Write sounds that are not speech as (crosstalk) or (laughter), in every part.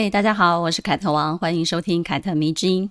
嘿，大家好，我是凯特王，欢迎收听凯特迷之音。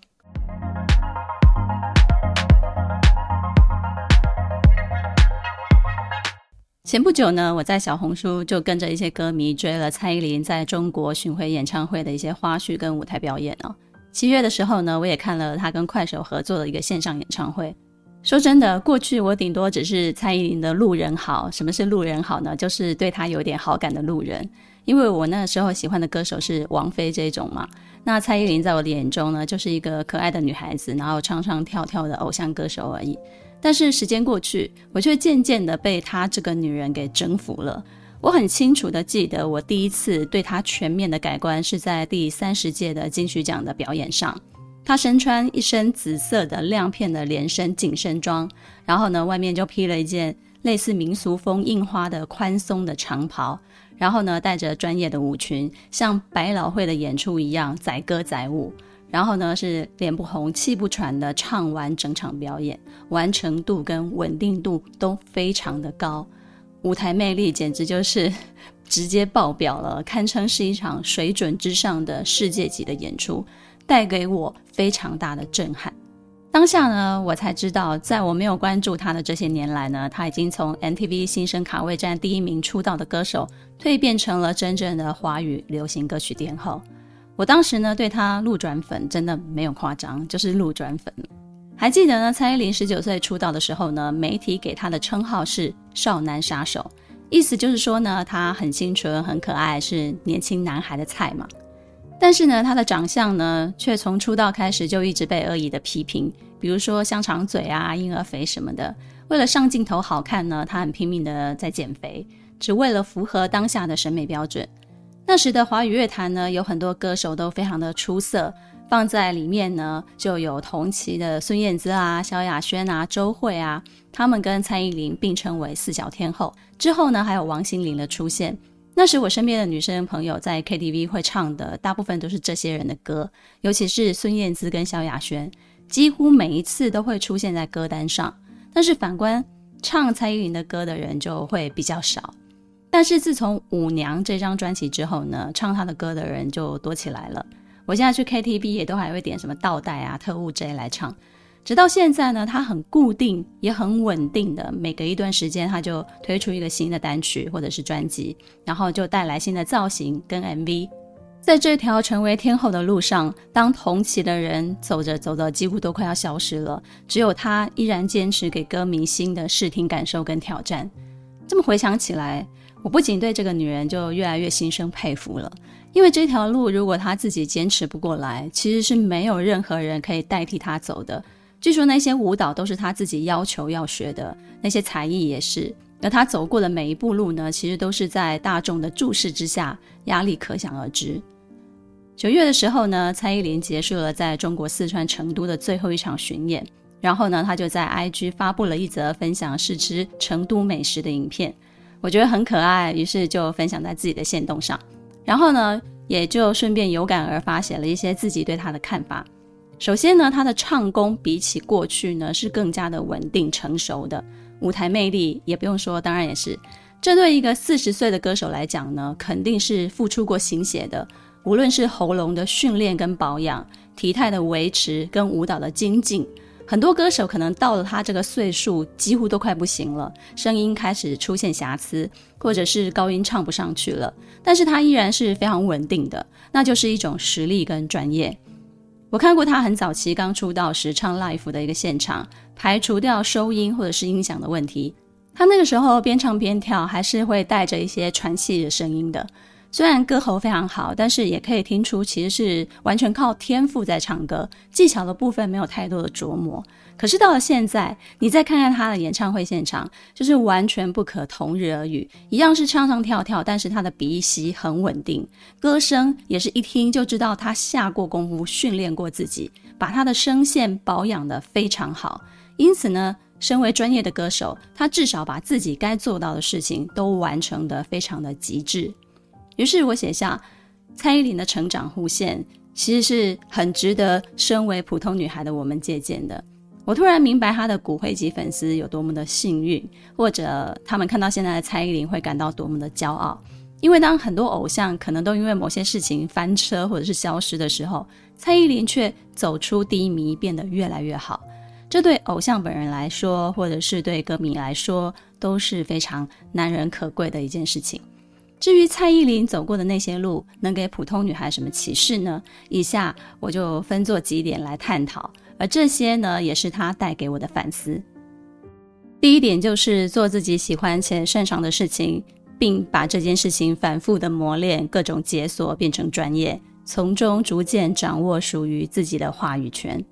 前不久呢，我在小红书就跟着一些歌迷追了蔡依林在中国巡回演唱会的一些花絮跟舞台表演哦。七月的时候呢，我也看了她跟快手合作的一个线上演唱会。说真的，过去我顶多只是蔡依林的路人好。什么是路人好呢？就是对她有点好感的路人。因为我那时候喜欢的歌手是王菲这种嘛。那蔡依林在我的眼中呢，就是一个可爱的女孩子，然后唱唱跳跳的偶像歌手而已。但是时间过去，我却渐渐的被她这个女人给征服了。我很清楚的记得，我第一次对她全面的改观是在第三十届的金曲奖的表演上。她身穿一身紫色的亮片的连身紧身装，然后呢，外面就披了一件类似民俗风印花的宽松的长袍，然后呢，带着专业的舞裙，像百老汇的演出一样载歌载舞。然后呢，是脸不红气不喘的唱完整场表演，完成度跟稳定度都非常的高，舞台魅力简直就是 (laughs) 直接爆表了，堪称是一场水准之上的世界级的演出，带给我非常大的震撼。当下呢，我才知道，在我没有关注他的这些年来呢，他已经从 MTV 新生卡位战第一名出道的歌手，蜕变成了真正的华语流行歌曲天后。我当时呢，对他路转粉真的没有夸张，就是路转粉。还记得呢，蔡依林十九岁出道的时候呢，媒体给她的称号是“少男杀手”，意思就是说呢，她很清纯、很可爱，是年轻男孩的菜嘛。但是呢，她的长相呢，却从出道开始就一直被恶意的批评，比如说香肠嘴啊、婴儿肥什么的。为了上镜头好看呢，她很拼命的在减肥，只为了符合当下的审美标准。那时的华语乐坛呢，有很多歌手都非常的出色，放在里面呢，就有同期的孙燕姿啊、萧亚轩啊、周蕙啊，他们跟蔡依林并称为四小天后。之后呢，还有王心凌的出现。那时我身边的女生朋友在 KTV 会唱的，大部分都是这些人的歌，尤其是孙燕姿跟萧亚轩，几乎每一次都会出现在歌单上。但是反观唱蔡依林的歌的人就会比较少。但是自从《舞娘》这张专辑之后呢，唱她的歌的人就多起来了。我现在去 KTV 也都还会点什么倒带啊、特务 J 来唱。直到现在呢，她很固定也很稳定的，每隔一段时间她就推出一个新的单曲或者是专辑，然后就带来新的造型跟 MV。在这条成为天后的路上，当同期的人走着走着几乎都快要消失了，只有她依然坚持给歌迷新的视听感受跟挑战。这么回想起来，我不仅对这个女人就越来越心生佩服了，因为这条路如果她自己坚持不过来，其实是没有任何人可以代替她走的。据说那些舞蹈都是她自己要求要学的，那些才艺也是。而她走过的每一步路呢，其实都是在大众的注视之下，压力可想而知。九月的时候呢，蔡依林结束了在中国四川成都的最后一场巡演，然后呢，她就在 IG 发布了一则分享试吃成都美食的影片。我觉得很可爱，于是就分享在自己的线动上，然后呢，也就顺便有感而发写了一些自己对她的看法。首先呢，他的唱功比起过去呢是更加的稳定成熟的，舞台魅力也不用说，当然也是。这对一个四十岁的歌手来讲呢，肯定是付出过心血的，无论是喉咙的训练跟保养，体态的维持跟舞蹈的精进。很多歌手可能到了他这个岁数，几乎都快不行了，声音开始出现瑕疵，或者是高音唱不上去了。但是他依然是非常稳定的，那就是一种实力跟专业。我看过他很早期刚出道时唱 Life 的一个现场，排除掉收音或者是音响的问题，他那个时候边唱边跳，还是会带着一些喘气的声音的。虽然歌喉非常好，但是也可以听出其实是完全靠天赋在唱歌，技巧的部分没有太多的琢磨。可是到了现在，你再看看他的演唱会现场，就是完全不可同日而语。一样是唱唱跳跳，但是他的鼻息很稳定，歌声也是一听就知道他下过功夫训练过自己，把他的声线保养得非常好。因此呢，身为专业的歌手，他至少把自己该做到的事情都完成得非常的极致。于是我写下蔡依林的成长弧线，其实是很值得身为普通女孩的我们借鉴的。我突然明白她的骨灰级粉丝有多么的幸运，或者他们看到现在的蔡依林会感到多么的骄傲。因为当很多偶像可能都因为某些事情翻车或者是消失的时候，蔡依林却走出低迷，变得越来越好。这对偶像本人来说，或者是对歌迷来说，都是非常难能可贵的一件事情。至于蔡依林走过的那些路，能给普通女孩什么启示呢？以下我就分作几点来探讨，而这些呢，也是她带给我的反思。第一点就是做自己喜欢且擅长的事情。并把这件事情反复的磨练，各种解锁变成专业，从中逐渐掌握属于自己的话语权。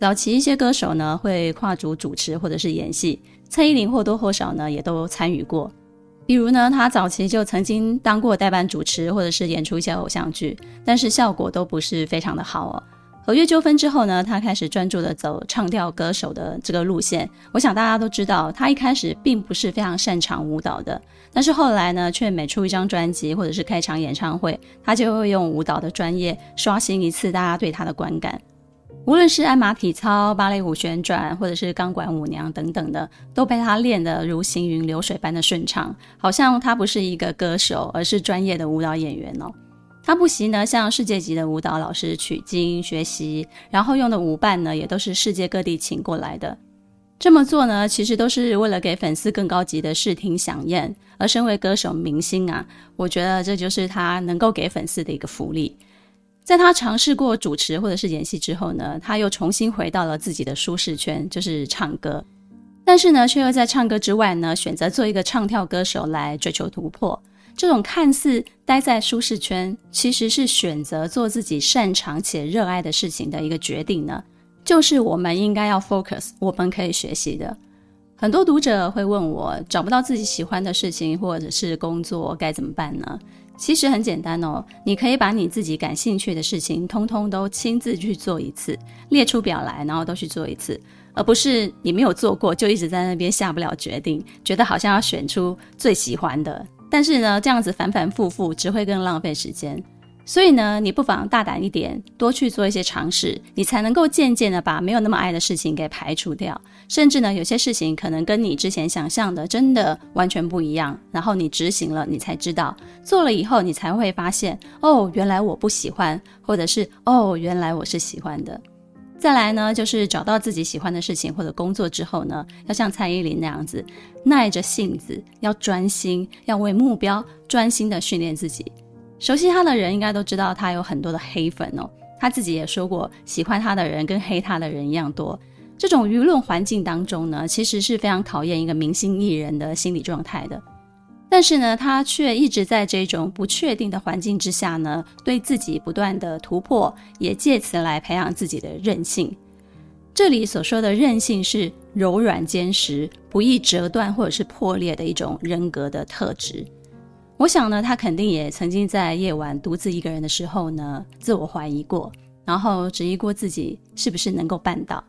早期一些歌手呢，会跨足主持或者是演戏，蔡依林或多或少呢也都参与过。比如呢，他早期就曾经当过代班主持，或者是演出一些偶像剧，但是效果都不是非常的好哦。合约纠纷之后呢，他开始专注的走唱跳歌手的这个路线。我想大家都知道，他一开始并不是非常擅长舞蹈的，但是后来呢，却每出一张专辑或者是开场演唱会，他就会用舞蹈的专业刷新一次大家对他的观感。无论是鞍马体操、芭蕾舞旋转，或者是钢管舞娘等等的，都被他练得如行云流水般的顺畅，好像他不是一个歌手，而是专业的舞蹈演员哦。他不惜呢向世界级的舞蹈老师取经学习，然后用的舞伴呢也都是世界各地请过来的。这么做呢，其实都是为了给粉丝更高级的视听饗宴。而身为歌手明星啊，我觉得这就是他能够给粉丝的一个福利。在他尝试过主持或者是演戏之后呢，他又重新回到了自己的舒适圈，就是唱歌。但是呢，却又在唱歌之外呢，选择做一个唱跳歌手来追求突破。这种看似待在舒适圈，其实是选择做自己擅长且热爱的事情的一个决定呢，就是我们应该要 focus，我们可以学习的。很多读者会问我，找不到自己喜欢的事情或者是工作该怎么办呢？其实很简单哦，你可以把你自己感兴趣的事情，通通都亲自去做一次，列出表来，然后都去做一次，而不是你没有做过就一直在那边下不了决定，觉得好像要选出最喜欢的。但是呢，这样子反反复复只会更浪费时间。所以呢，你不妨大胆一点，多去做一些尝试，你才能够渐渐的把没有那么爱的事情给排除掉。甚至呢，有些事情可能跟你之前想象的真的完全不一样。然后你执行了，你才知道，做了以后你才会发现，哦，原来我不喜欢，或者是哦，原来我是喜欢的。再来呢，就是找到自己喜欢的事情或者工作之后呢，要像蔡依林那样子，耐着性子，要专心，要为目标专心的训练自己。熟悉他的人应该都知道，他有很多的黑粉哦。他自己也说过，喜欢他的人跟黑他的人一样多。这种舆论环境当中呢，其实是非常考验一个明星艺人的心理状态的。但是呢，他却一直在这种不确定的环境之下呢，对自己不断的突破，也借此来培养自己的韧性。这里所说的韧性是柔软坚实、不易折断或者是破裂的一种人格的特质。我想呢，他肯定也曾经在夜晚独自一个人的时候呢，自我怀疑过，然后质疑过自己是不是能够办到。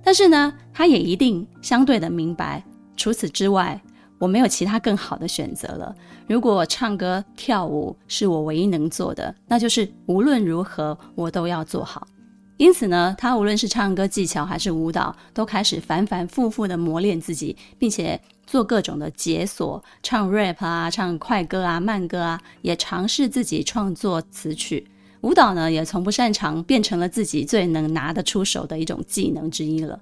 但是呢，他也一定相对的明白，除此之外，我没有其他更好的选择了。如果唱歌跳舞是我唯一能做的，那就是无论如何我都要做好。因此呢，他无论是唱歌技巧还是舞蹈，都开始反反复复的磨练自己，并且做各种的解锁，唱 rap 啊，唱快歌啊，慢歌啊，也尝试自己创作词曲。舞蹈呢，也从不擅长，变成了自己最能拿得出手的一种技能之一了。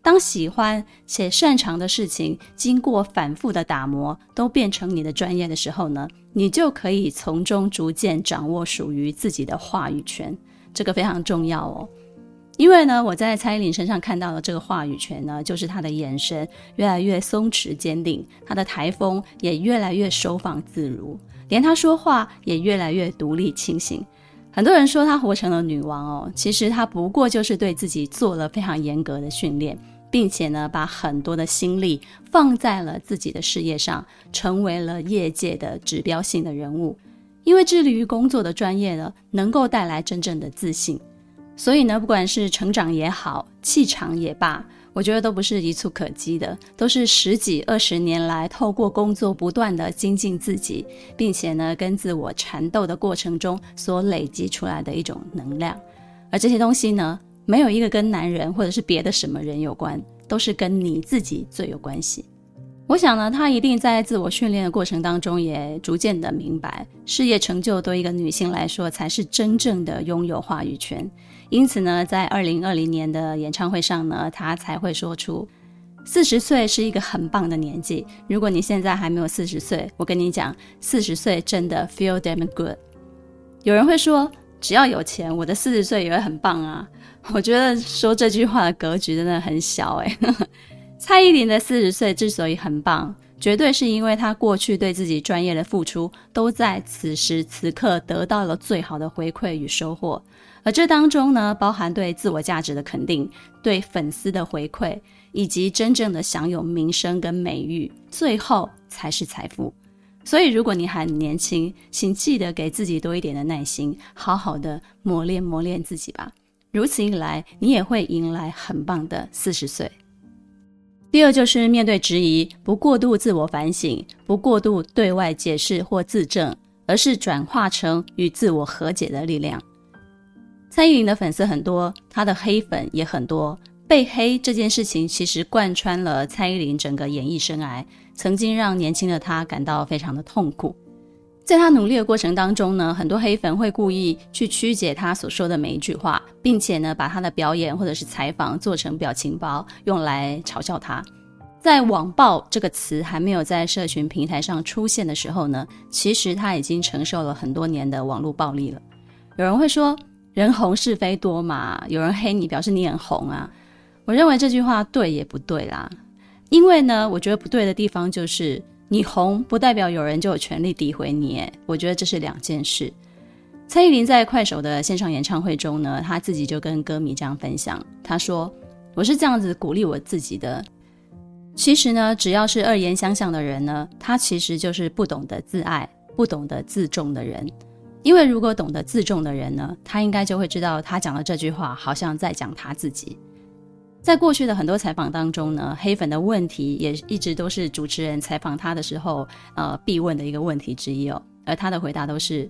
当喜欢且擅长的事情经过反复的打磨，都变成你的专业的时候呢，你就可以从中逐渐掌握属于自己的话语权。这个非常重要哦，因为呢，我在蔡依林身上看到的这个话语权呢，就是她的眼神越来越松弛坚定，她的台风也越来越收放自如，连她说话也越来越独立清醒。很多人说她活成了女王哦，其实她不过就是对自己做了非常严格的训练。并且呢，把很多的心力放在了自己的事业上，成为了业界的指标性的人物。因为致力于工作的专业呢，能够带来真正的自信。所以呢，不管是成长也好，气场也罢，我觉得都不是一蹴可及的，都是十几二十年来透过工作不断的精进自己，并且呢跟自我缠斗的过程中所累积出来的一种能量。而这些东西呢，没有一个跟男人或者是别的什么人有关，都是跟你自己最有关系。我想呢，她一定在自我训练的过程当中，也逐渐的明白，事业成就对一个女性来说，才是真正的拥有话语权。因此呢，在二零二零年的演唱会上呢，他才会说出，四十岁是一个很棒的年纪。如果你现在还没有四十岁，我跟你讲，四十岁真的 feel damn good。有人会说，只要有钱，我的四十岁也会很棒啊。我觉得说这句话的格局真的很小哎。(laughs) 蔡依林的四十岁之所以很棒，绝对是因为他过去对自己专业的付出，都在此时此刻得到了最好的回馈与收获。而这当中呢，包含对自我价值的肯定、对粉丝的回馈，以及真正的享有名声跟美誉，最后才是财富。所以，如果你还年轻，请记得给自己多一点的耐心，好好的磨练磨练自己吧。如此一来，你也会迎来很棒的四十岁。第二就是面对质疑，不过度自我反省，不过度对外解释或自证，而是转化成与自我和解的力量。蔡依林的粉丝很多，她的黑粉也很多。被黑这件事情其实贯穿了蔡依林整个演艺生涯，曾经让年轻的她感到非常的痛苦。在他努力的过程当中呢，很多黑粉会故意去曲解他所说的每一句话，并且呢，把他的表演或者是采访做成表情包，用来嘲笑他。在网暴这个词还没有在社群平台上出现的时候呢，其实他已经承受了很多年的网络暴力了。有人会说，人红是非多嘛，有人黑你，表示你很红啊。我认为这句话对也不对啦，因为呢，我觉得不对的地方就是。你红不代表有人就有权利诋毁你，诶，我觉得这是两件事。蔡依林在快手的线上演唱会中呢，她自己就跟歌迷这样分享，她说：“我是这样子鼓励我自己的。其实呢，只要是恶言相向的人呢，他其实就是不懂得自爱、不懂得自重的人。因为如果懂得自重的人呢，他应该就会知道，他讲的这句话好像在讲他自己。”在过去的很多采访当中呢，黑粉的问题也一直都是主持人采访他的时候，呃，必问的一个问题之一哦。而他的回答都是，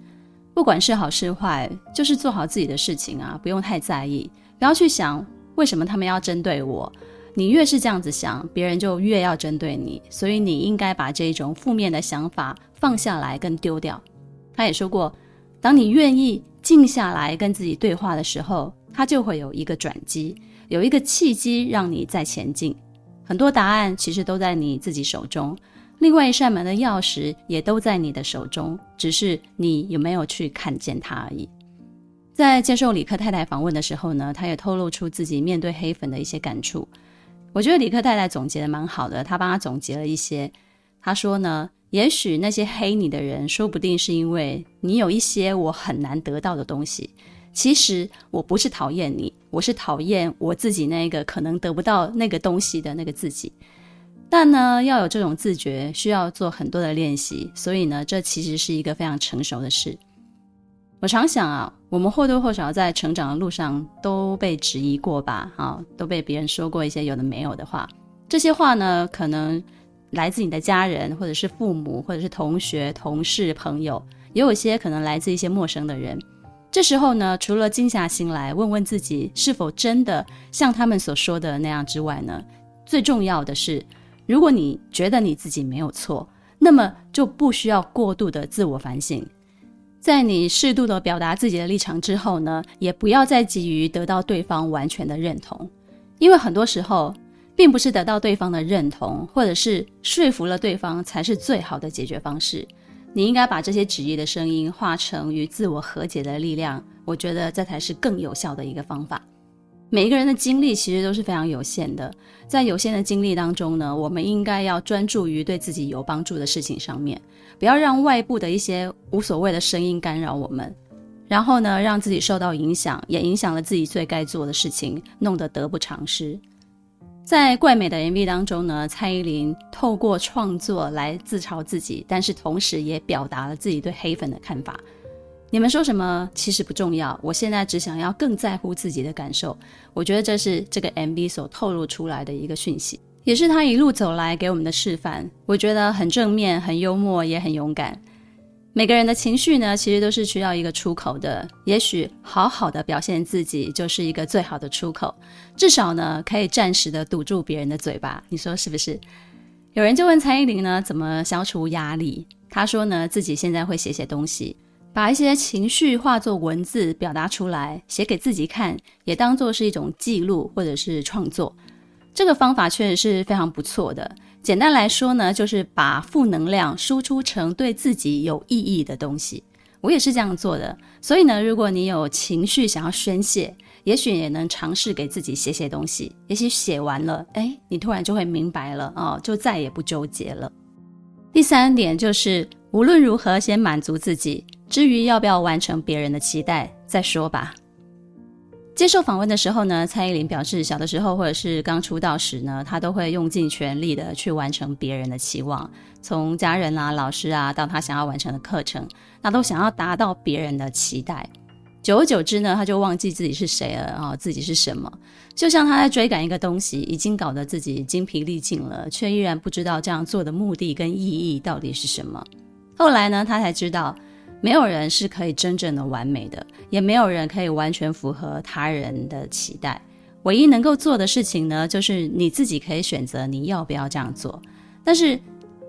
不管是好是坏，就是做好自己的事情啊，不用太在意，不要去想为什么他们要针对我。你越是这样子想，别人就越要针对你。所以你应该把这种负面的想法放下来跟丢掉。他也说过，当你愿意静下来跟自己对话的时候，他就会有一个转机。有一个契机让你再前进，很多答案其实都在你自己手中，另外一扇门的钥匙也都在你的手中，只是你有没有去看见它而已。在接受李克太太访问的时候呢，她也透露出自己面对黑粉的一些感触。我觉得李克太太总结的蛮好的，她帮她总结了一些。她说呢，也许那些黑你的人，说不定是因为你有一些我很难得到的东西。其实我不是讨厌你，我是讨厌我自己那个可能得不到那个东西的那个自己。但呢，要有这种自觉，需要做很多的练习。所以呢，这其实是一个非常成熟的事。我常想啊，我们或多或少在成长的路上都被质疑过吧？啊，都被别人说过一些有的没有的话。这些话呢，可能来自你的家人，或者是父母，或者是同学、同事、朋友，也有些可能来自一些陌生的人。这时候呢，除了静下心来问问自己是否真的像他们所说的那样之外呢，最重要的是，如果你觉得你自己没有错，那么就不需要过度的自我反省。在你适度的表达自己的立场之后呢，也不要再急于得到对方完全的认同，因为很多时候，并不是得到对方的认同，或者是说服了对方才是最好的解决方式。你应该把这些质疑的声音化成与自我和解的力量，我觉得这才是更有效的一个方法。每一个人的精力其实都是非常有限的，在有限的精力当中呢，我们应该要专注于对自己有帮助的事情上面，不要让外部的一些无所谓的声音干扰我们，然后呢，让自己受到影响，也影响了自己最该做的事情，弄得得不偿失。在怪美的 MV 当中呢，蔡依林透过创作来自嘲自己，但是同时也表达了自己对黑粉的看法。你们说什么其实不重要，我现在只想要更在乎自己的感受。我觉得这是这个 MV 所透露出来的一个讯息，也是他一路走来给我们的示范。我觉得很正面、很幽默，也很勇敢。每个人的情绪呢，其实都是需要一个出口的。也许好好的表现自己，就是一个最好的出口。至少呢，可以暂时的堵住别人的嘴巴。你说是不是？有人就问蔡依林呢，怎么消除压力？她说呢，自己现在会写写东西，把一些情绪化作文字表达出来，写给自己看，也当做是一种记录或者是创作。这个方法确实是非常不错的。简单来说呢，就是把负能量输出成对自己有意义的东西。我也是这样做的。所以呢，如果你有情绪想要宣泄，也许也能尝试给自己写写东西。也许写完了，哎，你突然就会明白了哦，就再也不纠结了。第三点就是，无论如何先满足自己，至于要不要完成别人的期待，再说吧。接受访问的时候呢，蔡依林表示，小的时候或者是刚出道时呢，她都会用尽全力的去完成别人的期望，从家人啊、老师啊，到她想要完成的课程，那都想要达到别人的期待。久而久之呢，她就忘记自己是谁了啊、哦，自己是什么。就像她在追赶一个东西，已经搞得自己精疲力尽了，却依然不知道这样做的目的跟意义到底是什么。后来呢，她才知道。没有人是可以真正的完美的，也没有人可以完全符合他人的期待。唯一能够做的事情呢，就是你自己可以选择你要不要这样做。但是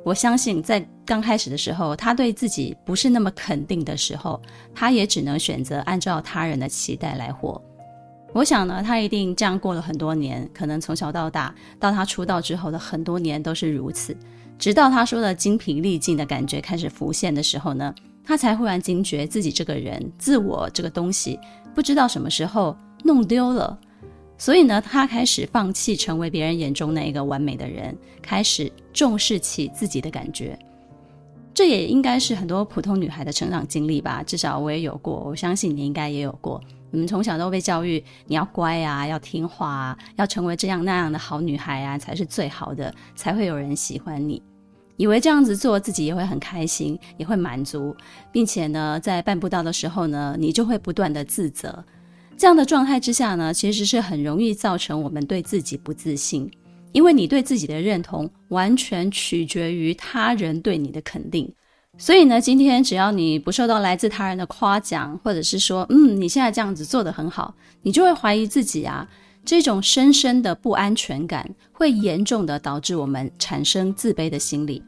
我相信，在刚开始的时候，他对自己不是那么肯定的时候，他也只能选择按照他人的期待来活。我想呢，他一定这样过了很多年，可能从小到大，到他出道之后的很多年都是如此。直到他说的精疲力尽的感觉开始浮现的时候呢，他才忽然惊觉自己这个人，自我这个东西，不知道什么时候弄丢了。所以呢，他开始放弃成为别人眼中那一个完美的人，开始重视起自己的感觉。这也应该是很多普通女孩的成长经历吧，至少我也有过，我相信你应该也有过。你们从小都被教育，你要乖啊，要听话啊，要成为这样那样的好女孩啊，才是最好的，才会有人喜欢你。以为这样子做自己也会很开心，也会满足，并且呢，在办不到的时候呢，你就会不断的自责。这样的状态之下呢，其实是很容易造成我们对自己不自信，因为你对自己的认同完全取决于他人对你的肯定。所以呢，今天只要你不受到来自他人的夸奖，或者是说，嗯，你现在这样子做得很好，你就会怀疑自己啊。这种深深的不安全感会严重的导致我们产生自卑的心理。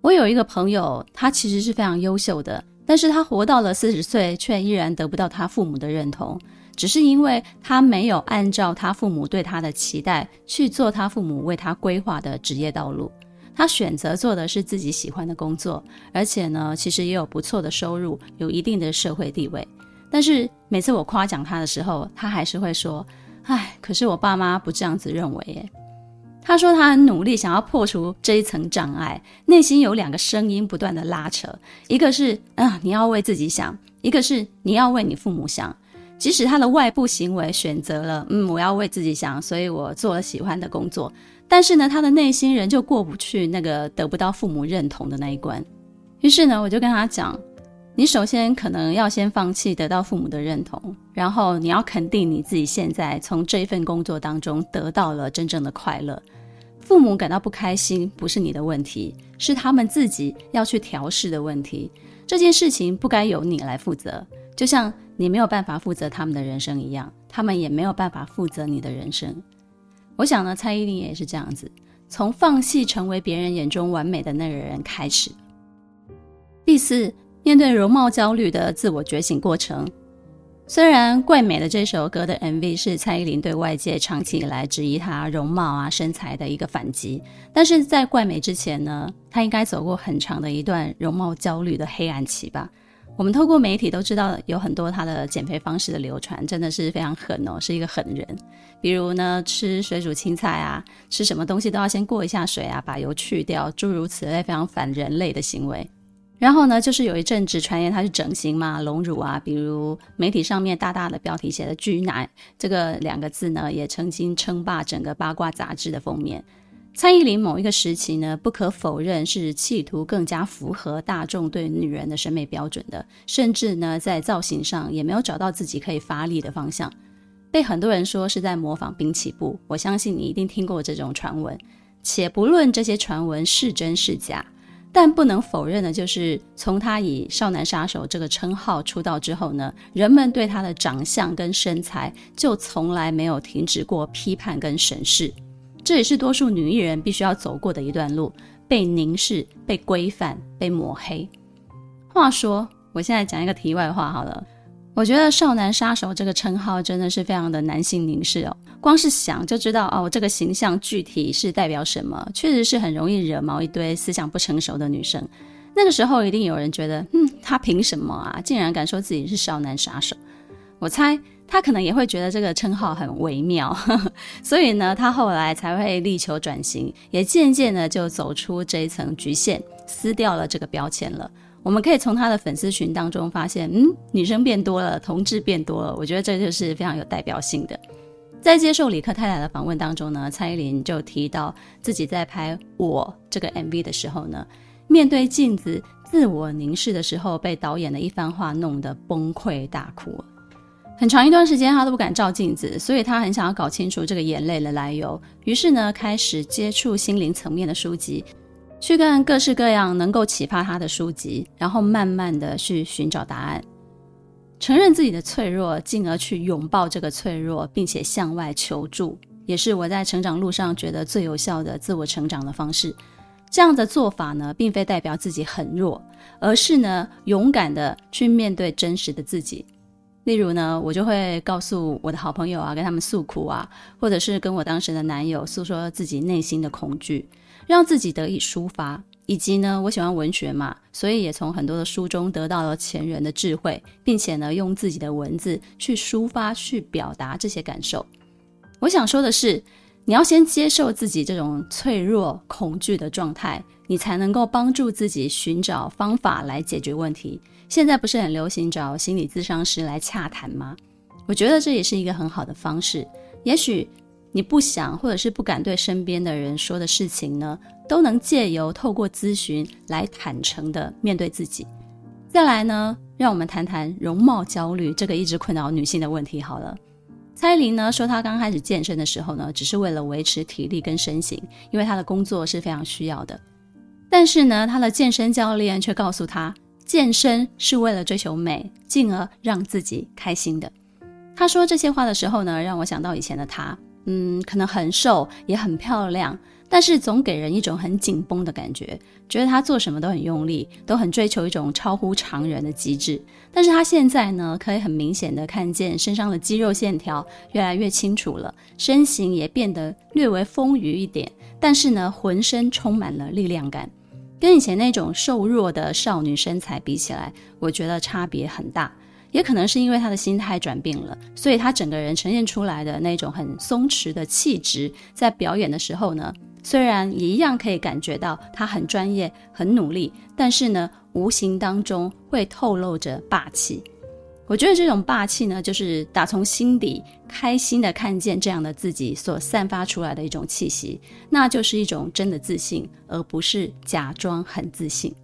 我有一个朋友，他其实是非常优秀的，但是他活到了四十岁，却依然得不到他父母的认同，只是因为他没有按照他父母对他的期待去做他父母为他规划的职业道路。他选择做的是自己喜欢的工作，而且呢，其实也有不错的收入，有一定的社会地位。但是每次我夸奖他的时候，他还是会说。唉，可是我爸妈不这样子认为耶。他说他很努力，想要破除这一层障碍，内心有两个声音不断的拉扯，一个是啊，你要为自己想；一个是你要为你父母想。即使他的外部行为选择了，嗯，我要为自己想，所以我做了喜欢的工作，但是呢，他的内心仍旧过不去那个得不到父母认同的那一关。于是呢，我就跟他讲。你首先可能要先放弃得到父母的认同，然后你要肯定你自己现在从这一份工作当中得到了真正的快乐。父母感到不开心不是你的问题，是他们自己要去调试的问题。这件事情不该由你来负责，就像你没有办法负责他们的人生一样，他们也没有办法负责你的人生。我想呢，蔡依林也是这样子，从放弃成为别人眼中完美的那个人开始。第四。面对容貌焦虑的自我觉醒过程，虽然《怪美》的这首歌的 MV 是蔡依林对外界长期以来质疑她容貌啊身材的一个反击，但是在《怪美》之前呢，她应该走过很长的一段容貌焦虑的黑暗期吧。我们透过媒体都知道有很多她的减肥方式的流传，真的是非常狠哦，是一个狠人。比如呢，吃水煮青菜啊，吃什么东西都要先过一下水啊，把油去掉，诸如此类非常反人类的行为。然后呢，就是有一阵子传言他是整形嘛，隆乳啊，比如媒体上面大大的标题写的“巨奶”这个两个字呢，也曾经称霸整个八卦杂志的封面。蔡依林某一个时期呢，不可否认是企图更加符合大众对女人的审美标准的，甚至呢，在造型上也没有找到自己可以发力的方向，被很多人说是在模仿滨崎步。我相信你一定听过这种传闻，且不论这些传闻是真是假，但不能否认的就是，从他以少男杀手这个称号出道之后呢，人们对他的长相跟身材就从来没有停止过批判跟审视。这也是多数女艺人必须要走过的一段路：被凝视、被规范、被抹黑。话说，我现在讲一个题外话好了。我觉得“少男杀手”这个称号真的是非常的男性凝视哦。光是想就知道哦，这个形象具体是代表什么，确实是很容易惹毛一堆思想不成熟的女生。那个时候一定有人觉得，嗯，他凭什么啊，竟然敢说自己是少男杀手？我猜。他可能也会觉得这个称号很微妙，呵呵，所以呢，他后来才会力求转型，也渐渐的就走出这一层局限，撕掉了这个标签了。我们可以从他的粉丝群当中发现，嗯，女生变多了，同志变多了，我觉得这就是非常有代表性的。在接受李克太太的访问当中呢，蔡依林就提到自己在拍《我》这个 MV 的时候呢，面对镜子自我凝视的时候，被导演的一番话弄得崩溃大哭。很长一段时间，他都不敢照镜子，所以他很想要搞清楚这个眼泪的来由。于是呢，开始接触心灵层面的书籍，去看各式各样能够启发他的书籍，然后慢慢的去寻找答案，承认自己的脆弱，进而去拥抱这个脆弱，并且向外求助，也是我在成长路上觉得最有效的自我成长的方式。这样的做法呢，并非代表自己很弱，而是呢，勇敢的去面对真实的自己。例如呢，我就会告诉我的好朋友啊，跟他们诉苦啊，或者是跟我当时的男友诉说自己内心的恐惧，让自己得以抒发。以及呢，我喜欢文学嘛，所以也从很多的书中得到了前人的智慧，并且呢，用自己的文字去抒发、去表达这些感受。我想说的是，你要先接受自己这种脆弱、恐惧的状态，你才能够帮助自己寻找方法来解决问题。现在不是很流行找心理咨商师来洽谈吗？我觉得这也是一个很好的方式。也许你不想或者是不敢对身边的人说的事情呢，都能借由透过咨询来坦诚的面对自己。再来呢，让我们谈谈容貌焦虑这个一直困扰女性的问题。好了，蔡依林呢说她刚开始健身的时候呢，只是为了维持体力跟身形，因为她的工作是非常需要的。但是呢，她的健身教练却告诉她。健身是为了追求美，进而让自己开心的。她说这些话的时候呢，让我想到以前的她，嗯，可能很瘦，也很漂亮，但是总给人一种很紧绷的感觉，觉得她做什么都很用力，都很追求一种超乎常人的极致。但是她现在呢，可以很明显的看见身上的肌肉线条越来越清楚了，身形也变得略微丰腴一点，但是呢，浑身充满了力量感。跟以前那种瘦弱的少女身材比起来，我觉得差别很大。也可能是因为他的心态转变了，所以他整个人呈现出来的那种很松弛的气质，在表演的时候呢，虽然也一样可以感觉到他很专业、很努力，但是呢，无形当中会透露着霸气。我觉得这种霸气呢，就是打从心底开心的看见这样的自己所散发出来的一种气息，那就是一种真的自信，而不是假装很自信。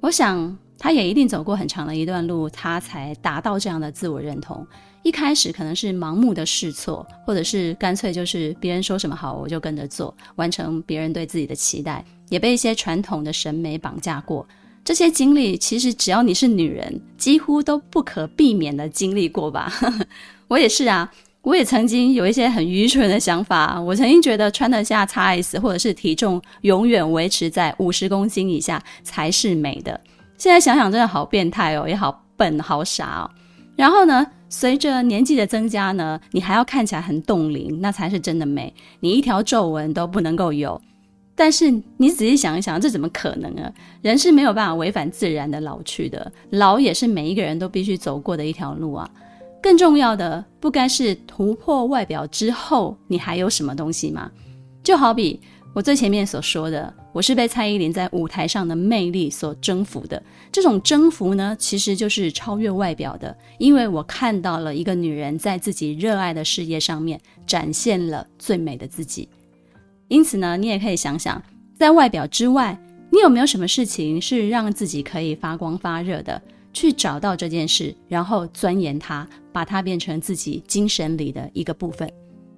我想他也一定走过很长的一段路，他才达到这样的自我认同。一开始可能是盲目的试错，或者是干脆就是别人说什么好我就跟着做，完成别人对自己的期待，也被一些传统的审美绑架过。这些经历其实只要你是女人，几乎都不可避免的经历过吧。(laughs) 我也是啊，我也曾经有一些很愚蠢的想法。我曾经觉得穿得下 XS 或者是体重永远维持在五十公斤以下才是美的。现在想想真的好变态哦，也好笨，好傻哦。然后呢，随着年纪的增加呢，你还要看起来很冻龄，那才是真的美。你一条皱纹都不能够有。但是你仔细想一想，这怎么可能啊？人是没有办法违反自然的老去的，老也是每一个人都必须走过的一条路啊。更重要的，不该是突破外表之后，你还有什么东西吗？就好比我最前面所说的，我是被蔡依林在舞台上的魅力所征服的。这种征服呢，其实就是超越外表的，因为我看到了一个女人在自己热爱的事业上面展现了最美的自己。因此呢，你也可以想想，在外表之外，你有没有什么事情是让自己可以发光发热的？去找到这件事，然后钻研它，把它变成自己精神里的一个部分，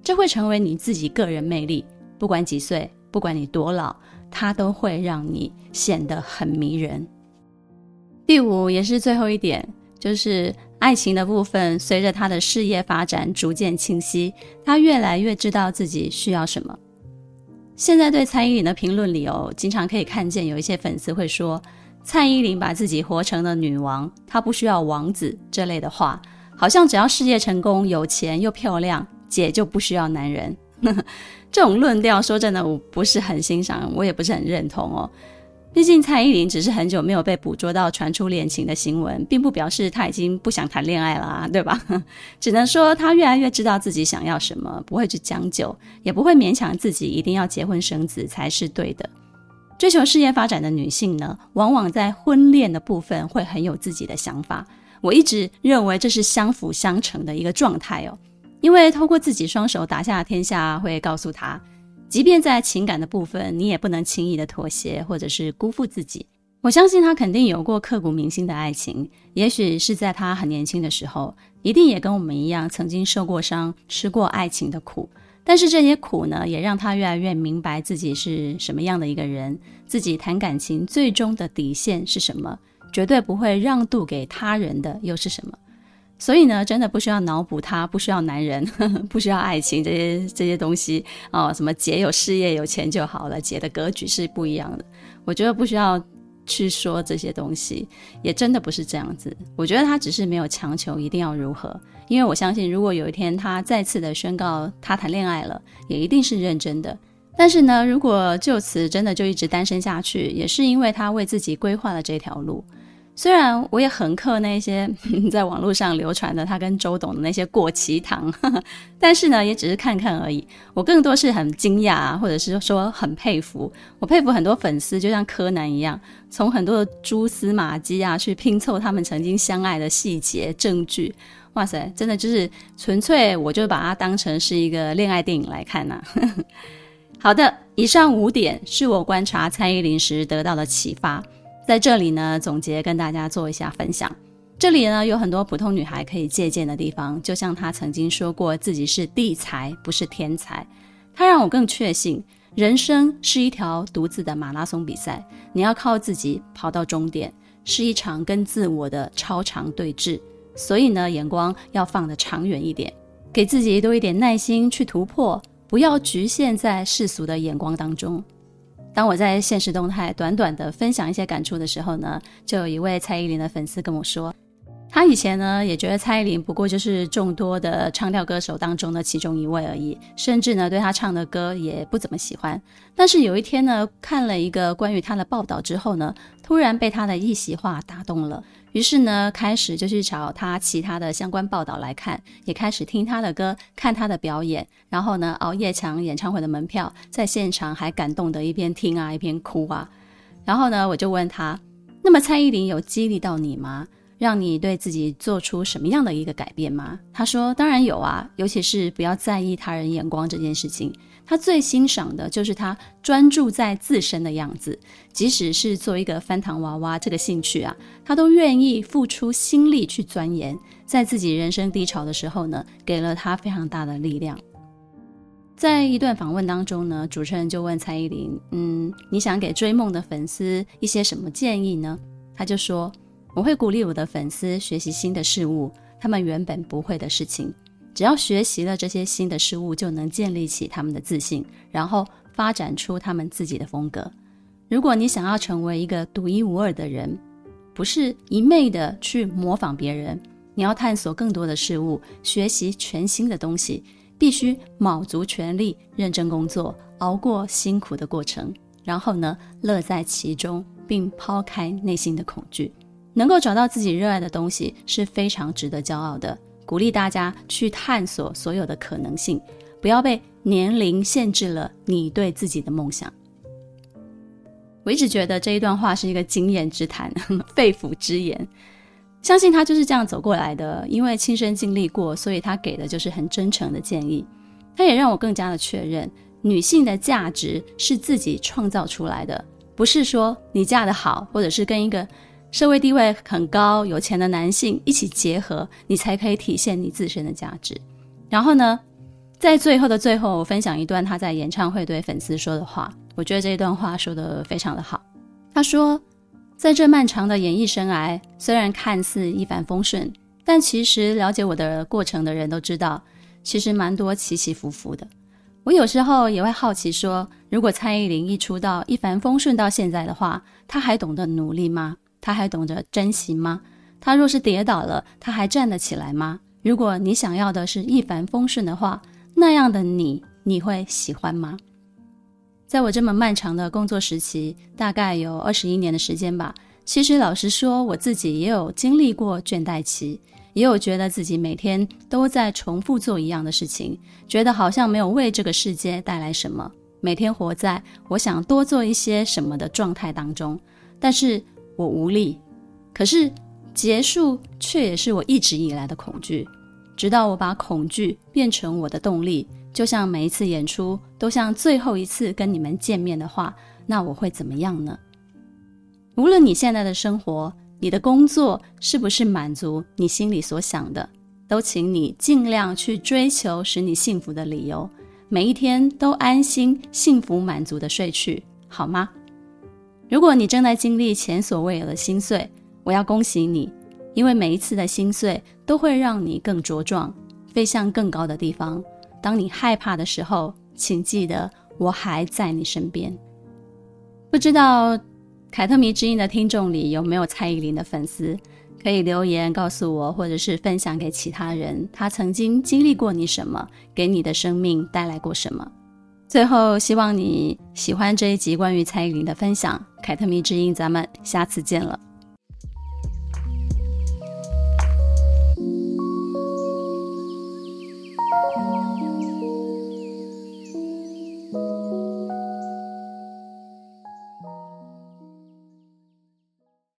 这会成为你自己个人魅力。不管几岁，不管你多老，它都会让你显得很迷人。第五，也是最后一点，就是爱情的部分。随着他的事业发展逐渐清晰，他越来越知道自己需要什么。现在对蔡依林的评论里哦，经常可以看见有一些粉丝会说。蔡依林把自己活成了女王，她不需要王子这类的话，好像只要事业成功、有钱又漂亮，姐就不需要男人。这种论调，说真的，我不是很欣赏，我也不是很认同哦。毕竟蔡依林只是很久没有被捕捉到传出恋情的新闻，并不表示她已经不想谈恋爱了啊，对吧？(laughs) 只能说她越来越知道自己想要什么，不会去将就，也不会勉强自己一定要结婚生子才是对的。追求事业发展的女性呢，往往在婚恋的部分会很有自己的想法。我一直认为这是相辅相成的一个状态哦，因为透过自己双手打下天下，会告诉他，即便在情感的部分，你也不能轻易的妥协或者是辜负自己。我相信他肯定有过刻骨铭心的爱情，也许是在他很年轻的时候，一定也跟我们一样，曾经受过伤，吃过爱情的苦。但是这些苦呢，也让他越来越明白自己是什么样的一个人，自己谈感情最终的底线是什么，绝对不会让渡给他人的又是什么。所以呢，真的不需要脑补他，不需要男人，(laughs) 不需要爱情这些这些东西哦。什么姐有事业有钱就好了，姐的格局是不一样的。我觉得不需要去说这些东西，也真的不是这样子。我觉得他只是没有强求一定要如何。因为我相信，如果有一天他再次的宣告他谈恋爱了，也一定是认真的。但是呢，如果就此真的就一直单身下去，也是因为他为自己规划了这条路。虽然我也很克那些 (laughs) 在网络上流传的他跟周董的那些过期糖，(laughs) 但是呢，也只是看看而已。我更多是很惊讶，或者是说很佩服。我佩服很多粉丝，就像柯南一样，从很多的蛛丝马迹啊，去拼凑他们曾经相爱的细节证据。哇塞，真的就是纯粹，我就把它当成是一个恋爱电影来看呐、(laughs) 好的，以上五点是我观察蔡依林时得到的启发，在这里呢，总结跟大家做一下分享。这里呢，有很多普通女孩可以借鉴的地方，就像她曾经说过自己是地才，不是天才。她让我更确信，人生是一条独自的马拉松比赛，你要靠自己跑到终点，是一场跟自我的超长对峙。所以呢，眼光要放得长远一点，给自己多一点耐心去突破，不要局限在世俗的眼光当中。当我在现实动态短短的分享一些感触的时候呢，就有一位蔡依林的粉丝跟我说。他以前呢也觉得蔡依林不过就是众多的唱跳歌手当中的其中一位而已，甚至呢对他唱的歌也不怎么喜欢。但是有一天呢看了一个关于他的报道之后呢，突然被他的一席话打动了，于是呢开始就去找他其他的相关报道来看，也开始听他的歌，看他的表演，然后呢熬夜抢演唱会的门票，在现场还感动的一边听啊一边哭啊。然后呢我就问他，那么蔡依林有激励到你吗？让你对自己做出什么样的一个改变吗？他说：“当然有啊，尤其是不要在意他人眼光这件事情。他最欣赏的就是他专注在自身的样子，即使是做一个翻糖娃娃这个兴趣啊，他都愿意付出心力去钻研。在自己人生低潮的时候呢，给了他非常大的力量。在一段访问当中呢，主持人就问蔡依林：‘嗯，你想给追梦的粉丝一些什么建议呢？’他就说。”我会鼓励我的粉丝学习新的事物，他们原本不会的事情，只要学习了这些新的事物，就能建立起他们的自信，然后发展出他们自己的风格。如果你想要成为一个独一无二的人，不是一昧的去模仿别人，你要探索更多的事物，学习全新的东西，必须卯足全力，认真工作，熬过辛苦的过程，然后呢，乐在其中，并抛开内心的恐惧。能够找到自己热爱的东西是非常值得骄傲的。鼓励大家去探索所有的可能性，不要被年龄限制了你对自己的梦想。我一直觉得这一段话是一个经验之谈，(laughs) 肺腑之言。相信他就是这样走过来的，因为亲身经历过，所以他给的就是很真诚的建议。他也让我更加的确认，女性的价值是自己创造出来的，不是说你嫁得好，或者是跟一个社会地位很高、有钱的男性一起结合，你才可以体现你自身的价值。然后呢，在最后的最后，我分享一段他在演唱会对粉丝说的话，我觉得这一段话说得非常的好。他说，在这漫长的演艺生涯，虽然看似一帆风顺，但其实了解我的过程的人都知道，其实蛮多起起伏伏的。我有时候也会好奇说，如果蔡依林一出道一帆风顺到现在的话，她还懂得努力吗？他还懂得珍惜吗？他若是跌倒了，他还站得起来吗？如果你想要的是一帆风顺的话，那样的你，你会喜欢吗？在我这么漫长的工作时期，大概有二十一年的时间吧。其实老实说，我自己也有经历过倦怠期。也有觉得自己每天都在重复做一样的事情，觉得好像没有为这个世界带来什么，每天活在我想多做一些什么的状态当中，但是我无力。可是结束却也是我一直以来的恐惧，直到我把恐惧变成我的动力，就像每一次演出都像最后一次跟你们见面的话，那我会怎么样呢？无论你现在的生活，你的工作是不是满足你心里所想的？都请你尽量去追求使你幸福的理由，每一天都安心、幸福、满足的睡去，好吗？如果你正在经历前所未有的心碎，我要恭喜你，因为每一次的心碎都会让你更茁壮，飞向更高的地方。当你害怕的时候，请记得我还在你身边。不知道。凯特迷之音的听众里有没有蔡依林的粉丝？可以留言告诉我，或者是分享给其他人。他曾经经历过你什么？给你的生命带来过什么？最后，希望你喜欢这一集关于蔡依林的分享。凯特迷之音，咱们下次见了。